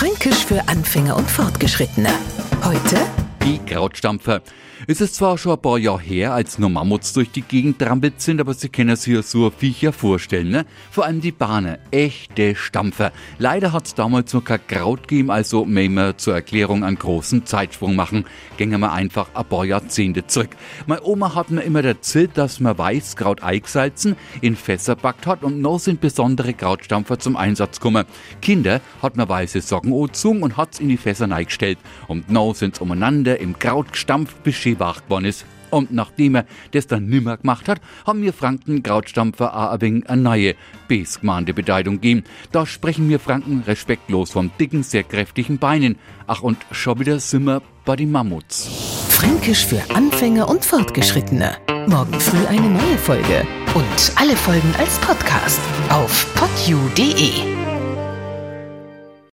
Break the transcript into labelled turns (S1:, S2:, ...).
S1: Fränkisch für Anfänger und Fortgeschrittene. Heute
S2: die Krautstampfer. Es ist zwar schon ein paar Jahre her, als nur Mammuts durch die Gegend trampelt sind, aber Sie können sich ja so ein Viecher vorstellen, ne? Vor allem die Bahnen, echte Stampfer. Leider hat es damals noch kein Kraut gegeben, also müssen zur Erklärung einen großen Zeitsprung machen. Gehen wir einfach ein paar Jahrzehnte zurück. Meine Oma hat mir immer erzählt, dass man Weißkraut eingesalzen, in Fässer backt hat und noch sind besondere Krautstampfer zum Einsatz gekommen. Kinder hat man weiße Socken angezogen und hat's in die Fässer eingestellt. Und noch sind's umeinander im Kraut gestampft, bis schön wach geworden ist. Und nachdem er das dann nimmer gemacht hat, haben wir Franken Krautstampfer wenig eine neue Besgmande Bedeutung gegeben. Da sprechen wir Franken respektlos vom dicken, sehr kräftigen Beinen. Ach, und schon wieder sind wir bei den Mammuts.
S1: Fränkisch für Anfänger und Fortgeschrittene. Morgen früh eine neue Folge. Und alle Folgen als Podcast auf podu.de.